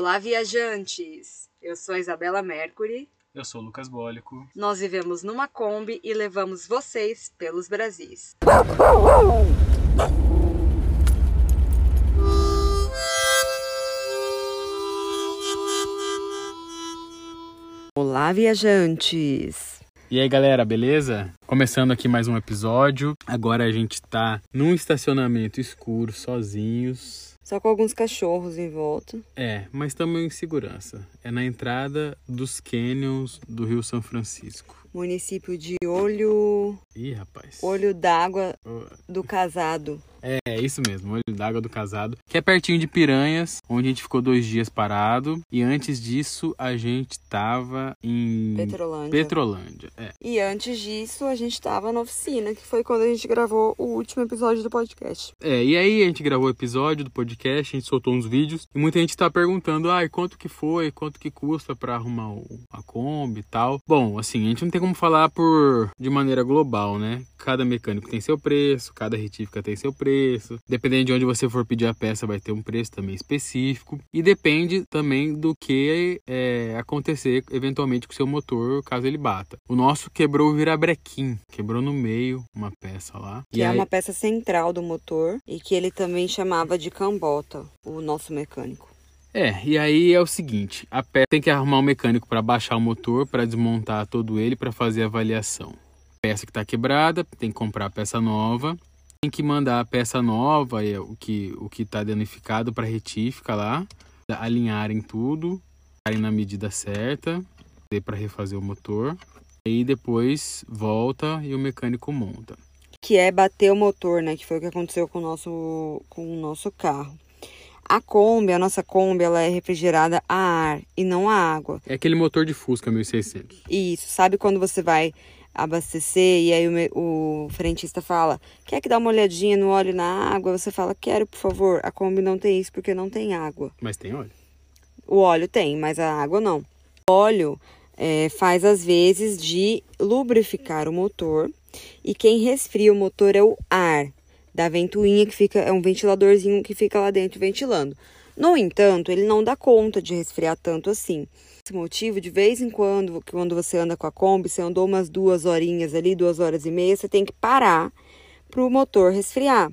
Olá, viajantes! Eu sou a Isabela Mercury. Eu sou o Lucas Bólico. Nós vivemos numa Kombi e levamos vocês pelos Brasis. Olá, viajantes! E aí, galera, beleza? Começando aqui mais um episódio. Agora a gente tá num estacionamento escuro, sozinhos. Só com alguns cachorros em volta. É, mas estamos em segurança. É na entrada dos canyons do Rio São Francisco. Município de Olho. Ih, rapaz. Olho d'Água do Casado. É, é isso mesmo, Olho d'Água do Casado, que é pertinho de Piranhas, onde a gente ficou dois dias parado. E antes disso, a gente tava em Petrolândia. Petrolândia. É. E antes disso, a gente tava na oficina, que foi quando a gente gravou o último episódio do podcast. É, e aí a gente gravou o episódio do podcast, a gente soltou uns vídeos, e muita gente tá perguntando, ai, quanto que foi, quanto que custa para arrumar o, a Kombi e tal. Bom, assim, a gente não tem como falar por de maneira global, né? Cada mecânico tem seu preço, cada retífica tem seu preço. Dependendo de onde você for pedir a peça, vai ter um preço também específico. E depende também do que é, acontecer eventualmente com o seu motor, caso ele bata. O nosso quebrou o virabrequim, quebrou no meio uma peça lá. Que e é aí- uma peça central do motor e que ele também chamava de cambota, o nosso mecânico. É, e aí é o seguinte, a peça tem que arrumar um mecânico para baixar o motor, para desmontar todo ele, para fazer a avaliação. Peça que está quebrada, tem que comprar peça nova, tem que mandar a peça nova, é, o que o que está danificado para retífica lá, alinharem tudo, estarem na medida certa, para refazer o motor. Aí depois volta e o mecânico monta. Que é bater o motor, né? Que foi o que aconteceu com o nosso, com o nosso carro. A Kombi, a nossa Kombi, ela é refrigerada a ar e não a água. É aquele motor de Fusca 1600. Isso, sabe quando você vai abastecer e aí o, o frentista fala, quer que dá uma olhadinha no óleo na água? Você fala, quero, por favor. A Kombi não tem isso porque não tem água. Mas tem óleo. O óleo tem, mas a água não. O óleo é, faz às vezes de lubrificar o motor e quem resfria o motor é o ar da ventoinha que fica é um ventiladorzinho que fica lá dentro ventilando. No entanto, ele não dá conta de resfriar tanto assim. Esse motivo, de vez em quando, quando você anda com a Kombi, você andou umas duas horinhas ali, duas horas e meia, você tem que parar para o motor resfriar.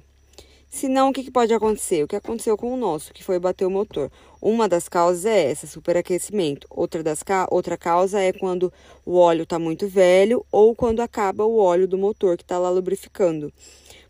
Senão, o que, que pode acontecer? O que aconteceu com o nosso, que foi bater o motor. Uma das causas é essa, superaquecimento. Outra, das. Outra causa é quando o óleo está muito velho ou quando acaba o óleo do motor que está lá lubrificando.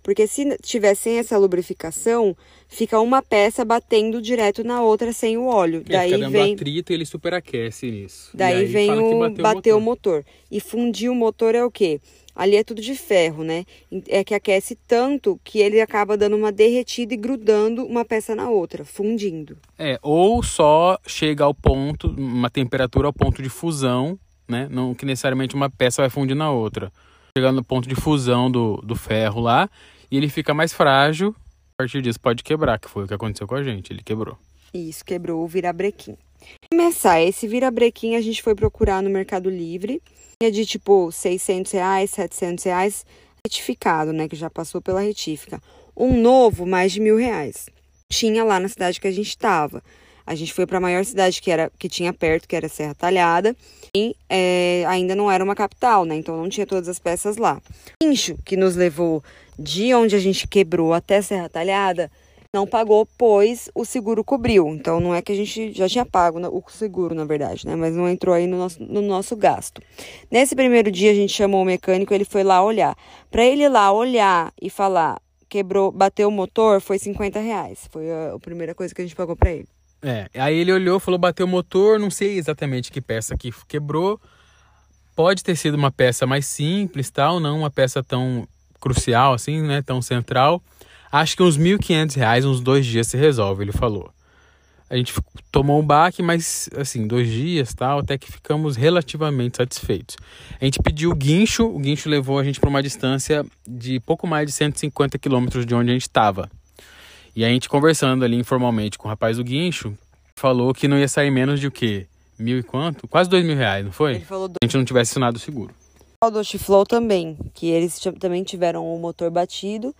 Porque se tiver sem essa lubrificação, fica uma peça batendo direto na outra sem o óleo. Ele Daí fica vem, atrito e ele superaquece nisso. Daí aí vem o bateu bater o motor. motor. E fundir o motor é o quê? Ali é tudo de ferro, né? É que aquece tanto que ele acaba dando uma derretida e grudando uma peça na outra, fundindo. É, ou só chega ao ponto, uma temperatura ao ponto de fusão, né? Não que necessariamente uma peça vai fundir na outra. Chegando no ponto de fusão do, do ferro lá, e ele fica mais frágil. A partir disso pode quebrar, que foi o que aconteceu com a gente. Ele quebrou. Isso, quebrou o virabrequim. Começar, esse virabrequim a gente foi procurar no Mercado Livre. É de tipo 600 reais, 700 reais, retificado, né? Que já passou pela retífica. Um novo, mais de mil reais. Tinha lá na cidade que a gente estava. A gente foi para a maior cidade que, era, que tinha perto, que era Serra Talhada. E é, ainda não era uma capital, né? Então não tinha todas as peças lá. O guincho que nos levou de onde a gente quebrou até Serra Talhada não pagou, pois o seguro cobriu. Então não é que a gente já tinha pago o seguro, na verdade, né? Mas não entrou aí no nosso, no nosso gasto. Nesse primeiro dia a gente chamou o mecânico, ele foi lá olhar. Para ele lá olhar e falar quebrou, bateu o motor, foi 50 reais. Foi a, a primeira coisa que a gente pagou para ele. É, aí ele olhou, falou, bateu o motor, não sei exatamente que peça que quebrou. Pode ter sido uma peça mais simples, tal, não uma peça tão crucial assim, né, tão central. Acho que uns 1.500 reais, uns dois dias se resolve, ele falou. A gente tomou um baque, mas assim, dois dias, tal, até que ficamos relativamente satisfeitos. A gente pediu o guincho, o guincho levou a gente para uma distância de pouco mais de 150 quilômetros de onde a gente estava. E a gente conversando ali informalmente com o rapaz do guincho, falou que não ia sair menos de o quê? Mil e quanto? Quase dois mil reais, não foi? Ele falou do, Se a gente não tivesse assinado o seguro. Do Flow também, que eles também tiveram o motor batido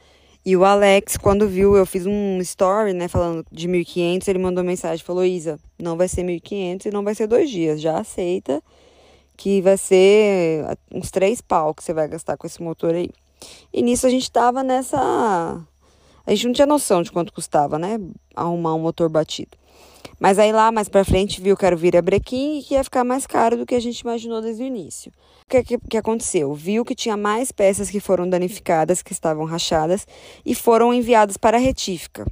E o Alex, quando viu, eu fiz um story, né, falando de 1.500, ele mandou mensagem, falou, Isa, não vai ser 1.500 e não vai ser dois dias, já aceita que vai ser uns três pau que você vai gastar com esse motor aí. E nisso a gente tava nessa... A gente não tinha noção de quanto custava, né, arrumar um motor batido. Mas aí lá mais pra frente viu que era o virabrequim e que ia ficar mais caro do que a gente imaginou desde o início. O que, que, que aconteceu? Viu que tinha mais peças que foram danificadas, que estavam rachadas, e foram enviadas para a retífica.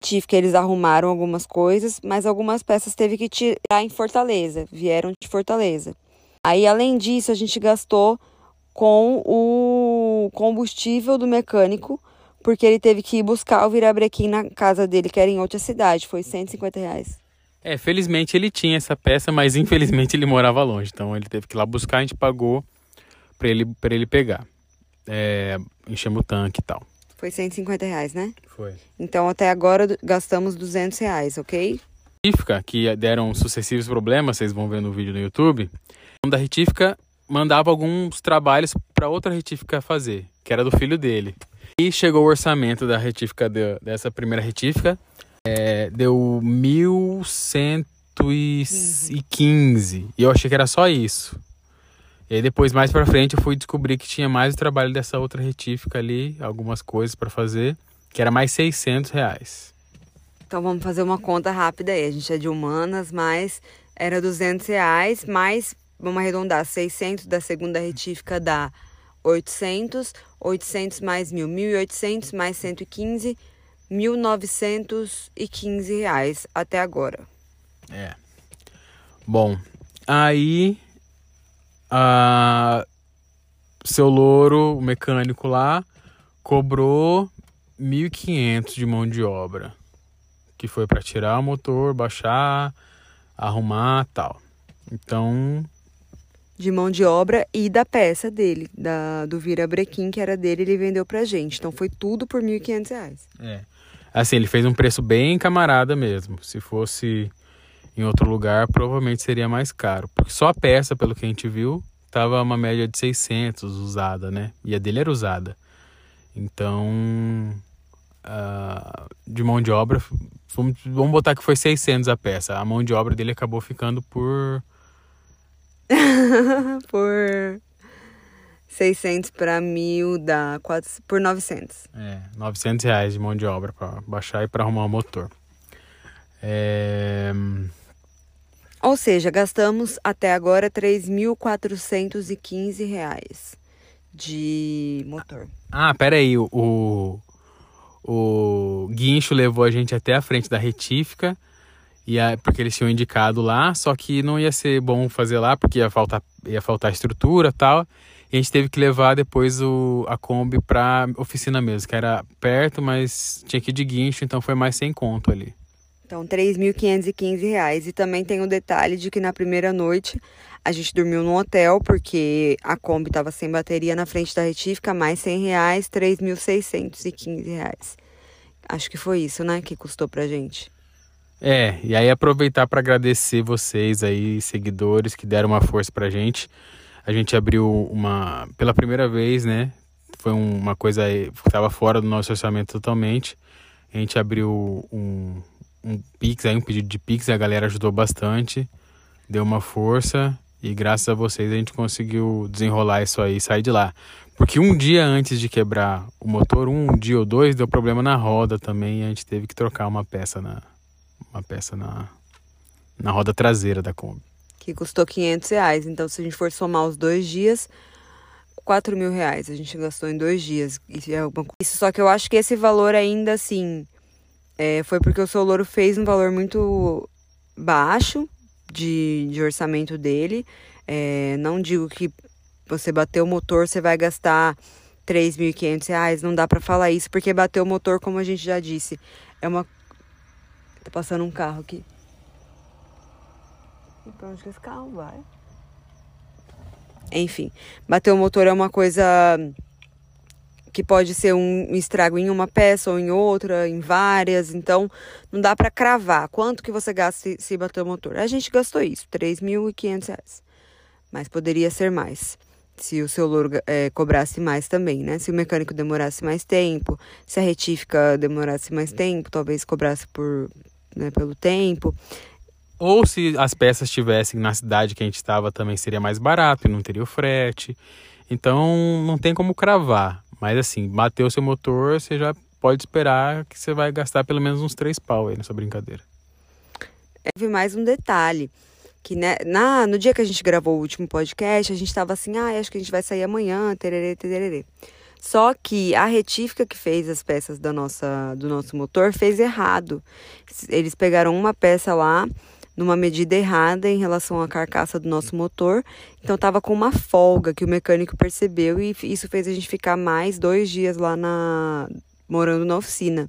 Retífica eles arrumaram algumas coisas, mas algumas peças teve que tirar em Fortaleza, vieram de Fortaleza. Aí, além disso, a gente gastou com o combustível do mecânico, porque ele teve que ir buscar o virabrequim na casa dele, que era em outra cidade. Foi 150 reais. É, felizmente ele tinha essa peça, mas infelizmente ele morava longe. Então ele teve que ir lá buscar, a gente pagou para ele, pra ele pegar. É, enchemos o tanque e tal. Foi 150 reais, né? Foi. Então até agora gastamos 200 reais, ok? Retífica, que deram sucessivos problemas, vocês vão ver no vídeo no YouTube. Da retífica mandava alguns trabalhos para outra retífica fazer, que era do filho dele. E chegou o orçamento da retífica, de, dessa primeira retífica, é, deu 1115. Uhum. E eu achei que era só isso. E depois, mais pra frente, eu fui descobrir que tinha mais o trabalho dessa outra retífica ali, algumas coisas para fazer, que era mais 600 reais. Então vamos fazer uma conta rápida aí. A gente é de humanas, mas era 200 reais, mais, vamos arredondar, 600 da segunda retífica dá 800, 800 mais 1.000, 1.800 mais 115, 1.915 reais até agora. É. Bom, aí a seu louro, o mecânico lá, cobrou 1.500 de mão de obra, que foi para tirar o motor, baixar, arrumar, tal. Então, de mão de obra e da peça dele, da, do virabrequim que era dele, ele vendeu pra gente. Então foi tudo por R$ 1.500. É. Assim, ele fez um preço bem camarada mesmo. Se fosse em outro lugar, provavelmente seria mais caro. Porque só a peça, pelo que a gente viu, tava uma média de 600 usada, né? E a dele era usada. Então, uh, de mão de obra, vamos, vamos botar que foi 600 a peça. A mão de obra dele acabou ficando por... por 600 para mil dá quatro, por 900. É, 900 reais de mão de obra para baixar e para arrumar o motor. É... Ou seja, gastamos até agora 3.415 reais de motor. Ah, pera aí, o, o, o guincho levou a gente até a frente da retífica, e a, porque eles tinham indicado lá, só que não ia ser bom fazer lá, porque ia faltar, ia faltar estrutura tal. E a gente teve que levar depois o, a Kombi pra oficina mesmo, que era perto, mas tinha que ir de guincho, então foi mais sem conto ali. Então, R$ 3.515. E também tem o detalhe de que na primeira noite a gente dormiu no hotel, porque a Kombi estava sem bateria na frente da retífica, mais R$ reais, R$ 3.615. Acho que foi isso, né, que custou pra gente. É, e aí aproveitar para agradecer vocês aí, seguidores, que deram uma força pra gente a gente abriu uma pela primeira vez, né? Foi uma coisa que estava fora do nosso orçamento totalmente. A gente abriu um, um Pix, aí, um pedido de Pix, a galera ajudou bastante, deu uma força e graças a vocês a gente conseguiu desenrolar isso aí e sair de lá. Porque um dia antes de quebrar o motor, um dia ou dois, deu problema na roda também e a gente teve que trocar uma peça na, uma peça na, na roda traseira da Kombi que custou 500 reais. Então, se a gente for somar os dois dias, 4 mil reais a gente gastou em dois dias. Isso, é. Isso só que eu acho que esse valor ainda assim é, foi porque o seu louro fez um valor muito baixo de, de orçamento dele. É, não digo que você bateu o motor, você vai gastar 3.500 reais. Não dá para falar isso, porque bater o motor, como a gente já disse, é uma. Tá passando um carro aqui. E pra onde que esse carro vai? Enfim, bater o motor é uma coisa que pode ser um estrago em uma peça ou em outra, em várias. Então, não dá para cravar quanto que você gasta se, bater o motor. A gente gastou isso, R$ 3.500. Mas poderia ser mais. se o seu louro é, cobrasse mais também, né? Se o mecânico demorasse mais tempo, se a retífica demorasse mais tempo, talvez cobrasse por, né, pelo tempo. Ou se as peças estivessem na cidade que a gente estava, também seria mais barato e não teria o frete. Então não tem como cravar. Mas assim, bateu seu motor, você já pode esperar que você vai gastar pelo menos uns três pau aí nessa brincadeira. Teve mais um detalhe que né, na, no dia que a gente gravou o último podcast, a gente estava assim, ah, acho que a gente vai sair amanhã, tererê, tererê. Só que a retífica que fez as peças da nossa, do nosso motor fez errado. Eles pegaram uma peça lá numa medida errada em relação à carcaça do nosso motor. Então tava com uma folga que o mecânico percebeu e isso fez a gente ficar mais dois dias lá na morando na oficina.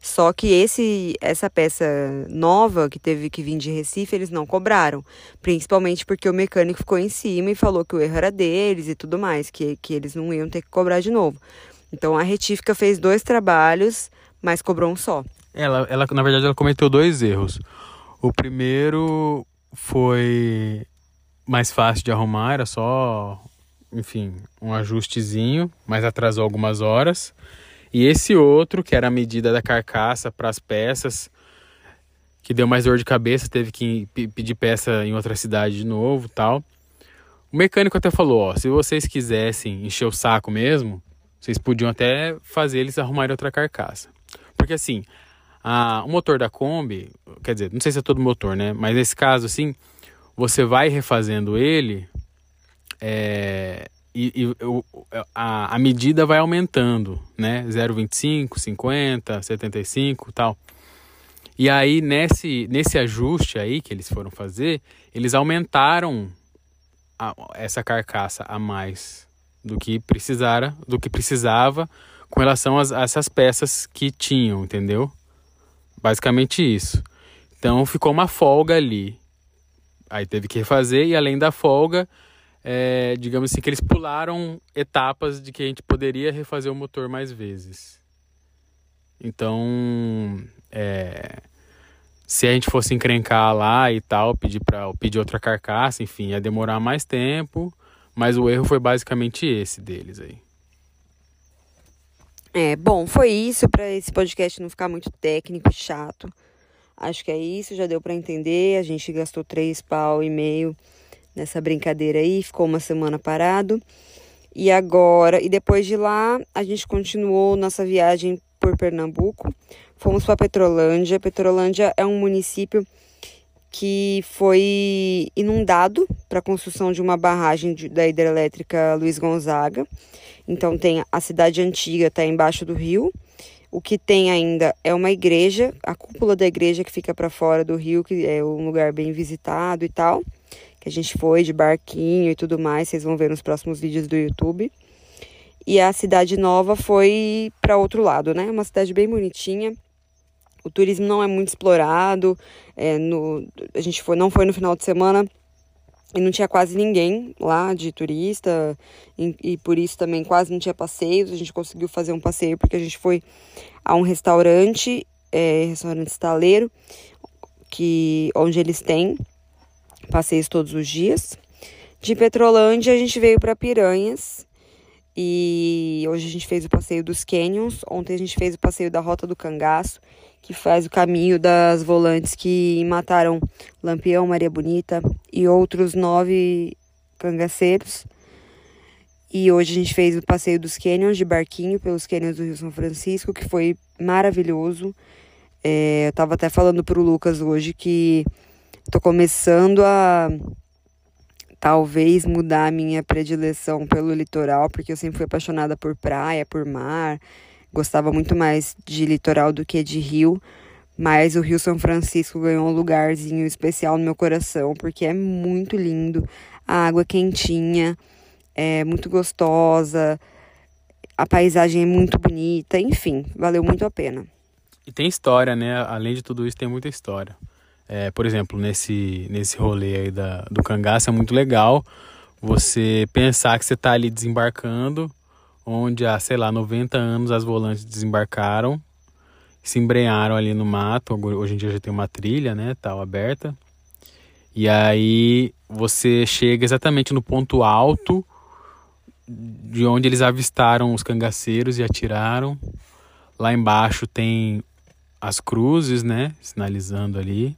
Só que esse essa peça nova que teve que vir de Recife, eles não cobraram. Principalmente porque o mecânico ficou em cima e falou que o erro era deles e tudo mais, que, que eles não iam ter que cobrar de novo. Então a retífica fez dois trabalhos, mas cobrou um só. Ela, ela na verdade, ela cometeu dois erros. O primeiro foi mais fácil de arrumar, era só, enfim, um ajustezinho, mas atrasou algumas horas. E esse outro, que era a medida da carcaça para as peças, que deu mais dor de cabeça, teve que pedir peça em outra cidade de novo tal. O mecânico até falou, ó, se vocês quisessem encher o saco mesmo, vocês podiam até fazer eles arrumarem outra carcaça. Porque assim, a, o motor da Kombi, quer dizer, não sei se é todo motor, né? Mas nesse caso, assim, você vai refazendo ele, é, e, e a, a medida vai aumentando, né? 0,25, 50, 75 tal. E aí, nesse, nesse ajuste aí que eles foram fazer, eles aumentaram a, essa carcaça a mais do que precisara, do que precisava com relação a essas peças que tinham, entendeu? Basicamente isso. Então ficou uma folga ali. Aí teve que refazer e além da folga, é, digamos assim, que eles pularam etapas de que a gente poderia refazer o motor mais vezes. Então, é, se a gente fosse encrencar lá e tal, pedir para pedir outra carcaça, enfim, ia demorar mais tempo, mas o erro foi basicamente esse deles aí. É, bom, foi isso para esse podcast não ficar muito técnico e chato. Acho que é isso, já deu para entender. A gente gastou três pau e meio nessa brincadeira aí, ficou uma semana parado. E agora, e depois de lá, a gente continuou nossa viagem por Pernambuco. Fomos para Petrolândia. Petrolândia é um município que foi inundado para a construção de uma barragem de, da hidrelétrica Luiz Gonzaga. Então tem a cidade antiga está embaixo do rio. O que tem ainda é uma igreja, a cúpula da igreja que fica para fora do rio, que é um lugar bem visitado e tal que a gente foi de barquinho e tudo mais, vocês vão ver nos próximos vídeos do YouTube. E a cidade nova foi para outro lado, né? Uma cidade bem bonitinha. O turismo não é muito explorado. É, no, a gente foi, não foi no final de semana e não tinha quase ninguém lá de turista e, e, por isso também quase não tinha passeios. A gente conseguiu fazer um passeio porque a gente foi a um restaurante, é, restaurante estaleiro, que onde eles têm passeios todos os dias. De Petrolândia a gente veio para Piranhas e hoje a gente fez o passeio dos Canyons. Ontem a gente fez o passeio da Rota do Cangaço, que faz o caminho das volantes que mataram Lampião, Maria Bonita e outros nove cangaceiros. E hoje a gente fez o passeio dos Canyons de barquinho pelos Canyons do Rio São Francisco, que foi maravilhoso. É, eu tava até falando pro Lucas hoje que Tô começando a talvez mudar a minha predileção pelo litoral, porque eu sempre fui apaixonada por praia, por mar. Gostava muito mais de litoral do que de rio, mas o Rio São Francisco ganhou um lugarzinho especial no meu coração, porque é muito lindo. A água quentinha, é muito gostosa, a paisagem é muito bonita, enfim, valeu muito a pena. E tem história, né? Além de tudo isso, tem muita história. É, por exemplo, nesse, nesse rolê aí da, do cangaço é muito legal você pensar que você está ali desembarcando, onde há, sei lá, 90 anos as volantes desembarcaram, se embrenharam ali no mato, hoje em dia já tem uma trilha, né, tal, aberta, e aí você chega exatamente no ponto alto de onde eles avistaram os cangaceiros e atiraram. Lá embaixo tem as cruzes, né? Sinalizando ali,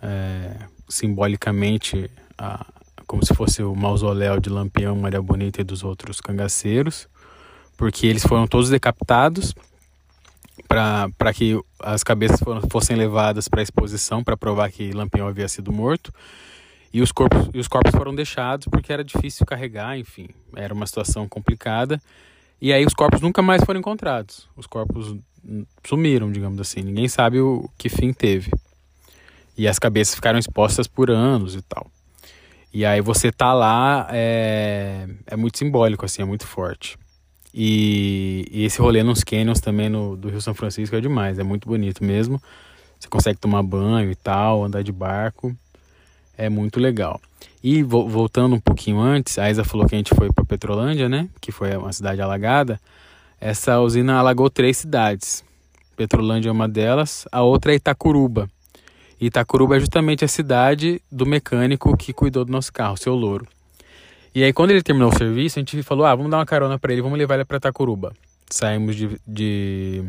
é, simbolicamente, a, como se fosse o mausoléu de Lampião, Maria Bonita e dos outros cangaceiros, porque eles foram todos decapitados para que as cabeças fossem levadas para a exposição para provar que Lampião havia sido morto. E os, corpos, e os corpos foram deixados porque era difícil carregar, enfim, era uma situação complicada. E aí os corpos nunca mais foram encontrados. Os corpos sumiram, digamos assim. Ninguém sabe o que fim teve. E as cabeças ficaram expostas por anos e tal. E aí você tá lá é, é muito simbólico, assim, é muito forte. E, e esse rolê nos canyons também no, do Rio São Francisco é demais, é muito bonito mesmo. Você consegue tomar banho e tal, andar de barco, é muito legal. E vo, voltando um pouquinho antes, a Isa falou que a gente foi para Petrolândia, né? Que foi uma cidade alagada. Essa usina alagou três cidades. Petrolândia é uma delas, a outra é Itacuruba. Itacuruba é justamente a cidade do mecânico que cuidou do nosso carro, seu Louro. E aí, quando ele terminou o serviço, a gente falou: ah, vamos dar uma carona para ele, vamos levar ele para Tacuruba. Saímos de, de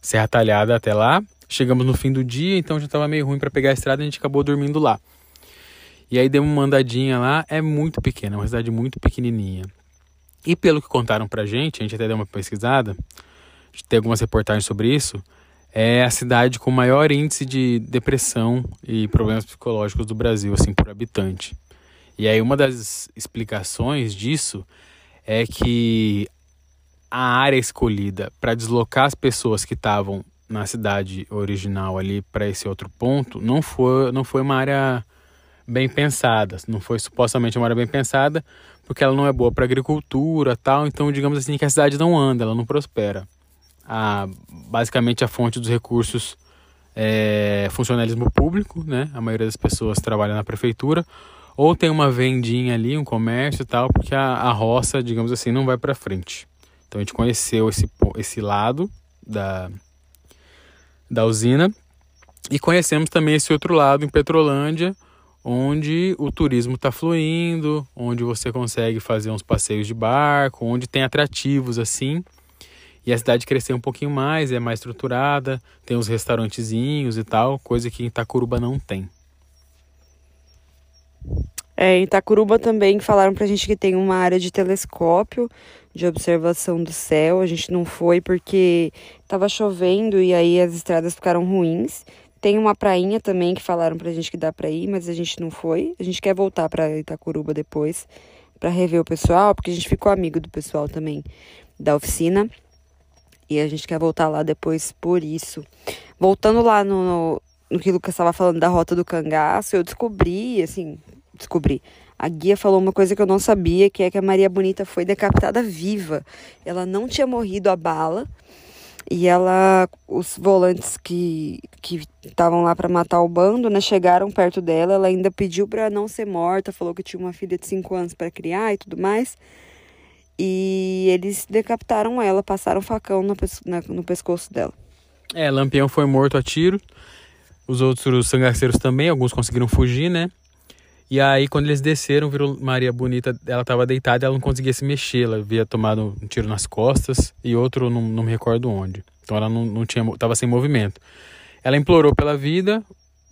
Serra Talhada até lá. Chegamos no fim do dia, então já estava meio ruim para pegar a estrada, a gente acabou dormindo lá. E aí demos uma andadinha lá, é muito pequena, é uma cidade muito pequenininha. E pelo que contaram pra gente, a gente até deu uma pesquisada, tem algumas reportagens sobre isso, é a cidade com maior índice de depressão e problemas psicológicos do Brasil, assim, por habitante. E aí uma das explicações disso é que a área escolhida para deslocar as pessoas que estavam na cidade original ali para esse outro ponto não foi, não foi uma área bem pensada, não foi supostamente uma área bem pensada, porque ela não é boa para agricultura, tal, então digamos assim que a cidade não anda, ela não prospera. A, basicamente a fonte dos recursos é funcionalismo público, né? A maioria das pessoas trabalha na prefeitura ou tem uma vendinha ali, um comércio e tal, porque a, a roça, digamos assim, não vai para frente. Então a gente conheceu esse, esse lado da, da usina e conhecemos também esse outro lado em Petrolândia, onde o turismo está fluindo, onde você consegue fazer uns passeios de barco, onde tem atrativos assim. E a cidade cresceu um pouquinho mais, é mais estruturada, tem uns restaurantezinhos e tal, coisa que Itacuruba não tem. É, em Itacuruba também falaram pra gente que tem uma área de telescópio de observação do céu. A gente não foi porque tava chovendo e aí as estradas ficaram ruins. Tem uma prainha também que falaram pra gente que dá pra ir, mas a gente não foi. A gente quer voltar pra Itacuruba depois para rever o pessoal, porque a gente ficou amigo do pessoal também da oficina. E a gente quer voltar lá depois por isso. Voltando lá no, no, no que o Lucas estava falando da rota do cangaço, eu descobri, assim, descobri. A guia falou uma coisa que eu não sabia, que é que a Maria Bonita foi decapitada viva. Ela não tinha morrido a bala. E ela, os volantes que estavam lá para matar o bando, né, chegaram perto dela. Ela ainda pediu para não ser morta, falou que tinha uma filha de 5 anos para criar e tudo mais. E eles decapitaram ela, passaram facão no, na, no pescoço dela. É, Lampião foi morto a tiro. Os outros sangaceiros também, alguns conseguiram fugir, né? E aí, quando eles desceram, virou Maria Bonita, ela estava deitada ela não conseguia se mexer. Ela havia tomado um tiro nas costas e outro, não, não me recordo onde. Então ela não, não tinha, estava sem movimento. Ela implorou pela vida,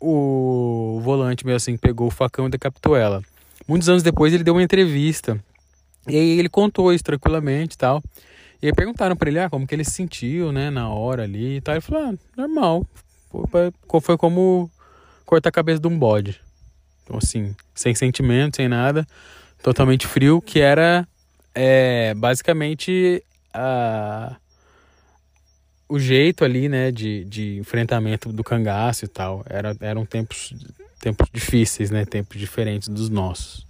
o volante meio assim pegou o facão e decapitou ela. Muitos anos depois ele deu uma entrevista. E aí ele contou isso tranquilamente e tal. E aí perguntaram para ele ah, como que ele se sentiu, né, na hora ali e tal. Ele falou, ah, normal. Foi, foi como cortar a cabeça de um bode. Então, assim, sem sentimento, sem nada, totalmente frio, que era é, basicamente a, o jeito ali, né, de, de enfrentamento do cangaço e tal. Era, eram tempos, tempos difíceis, né, tempos diferentes dos nossos.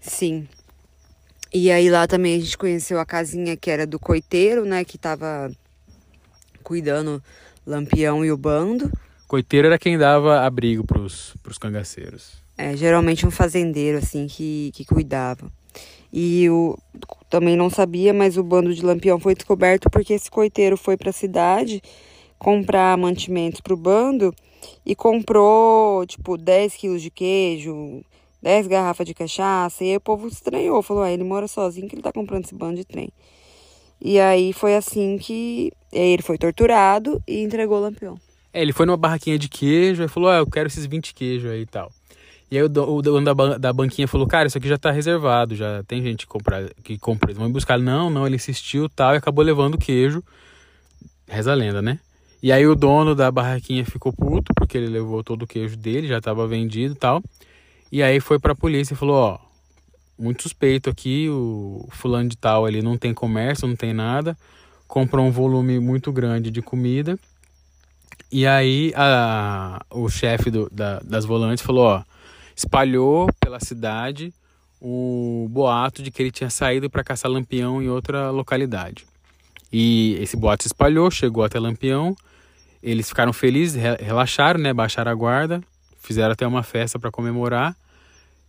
Sim. E aí lá também a gente conheceu a casinha que era do coiteiro, né, que tava cuidando Lampião e o bando. Coiteiro era quem dava abrigo pros, pros cangaceiros. É, geralmente um fazendeiro, assim, que, que cuidava. E o também não sabia, mas o bando de Lampião foi descoberto porque esse coiteiro foi para a cidade comprar mantimentos para o bando e comprou, tipo, 10 quilos de queijo, 10 garrafas de cachaça. E aí o povo estranhou, falou: ah, ele mora sozinho que ele tá comprando esse bando de trem. E aí foi assim que ele foi torturado e entregou o lampião. É, ele foi numa barraquinha de queijo e falou: ah, eu quero esses 20 queijos aí e tal. E aí o dono da, da banquinha falou, cara, isso aqui já tá reservado, já tem gente que compra, que compra. Vão buscar. Não, não, ele insistiu tal e acabou levando o queijo. Reza a lenda, né? E aí o dono da barraquinha ficou puto, porque ele levou todo o queijo dele, já estava vendido e tal. E aí foi pra polícia e falou, ó, muito suspeito aqui, o fulano de tal ali não tem comércio, não tem nada, comprou um volume muito grande de comida. E aí a, o chefe do, da, das volantes falou, ó, espalhou pela cidade o boato de que ele tinha saído para caçar lampião em outra localidade. E esse boato se espalhou, chegou até Lampião. Eles ficaram felizes, relaxaram, né? Baixaram a guarda, fizeram até uma festa para comemorar.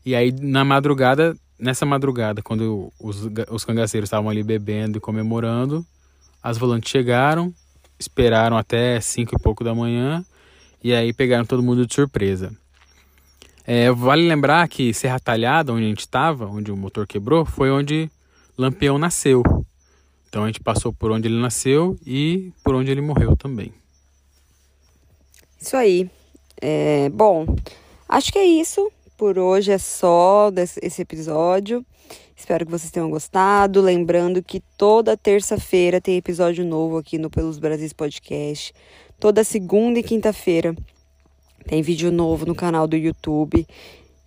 E aí, na madrugada, nessa madrugada, quando os, os cangaceiros estavam ali bebendo e comemorando, as volantes chegaram, esperaram até cinco e pouco da manhã e aí pegaram todo mundo de surpresa. É, vale lembrar que Serra Talhada, onde a gente estava, onde o motor quebrou, foi onde Lampião nasceu. Então a gente passou por onde ele nasceu e por onde ele morreu também. Isso aí. É, bom, acho que é isso. Por hoje é só esse episódio. Espero que vocês tenham gostado. Lembrando que toda terça-feira tem episódio novo aqui no Pelos Brasis Podcast. Toda segunda e quinta-feira tem vídeo novo no canal do YouTube,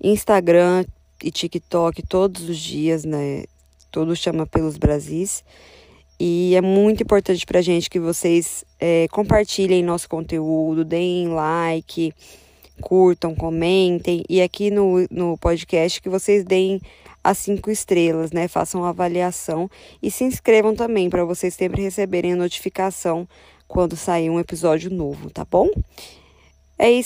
Instagram e TikTok todos os dias, né? Tudo chama Pelos Brasis. E é muito importante pra gente que vocês é, compartilhem nosso conteúdo, deem like, curtam, comentem. E aqui no, no podcast que vocês deem as cinco estrelas, né? Façam avaliação e se inscrevam também para vocês sempre receberem a notificação quando sair um episódio novo, tá bom? É isso.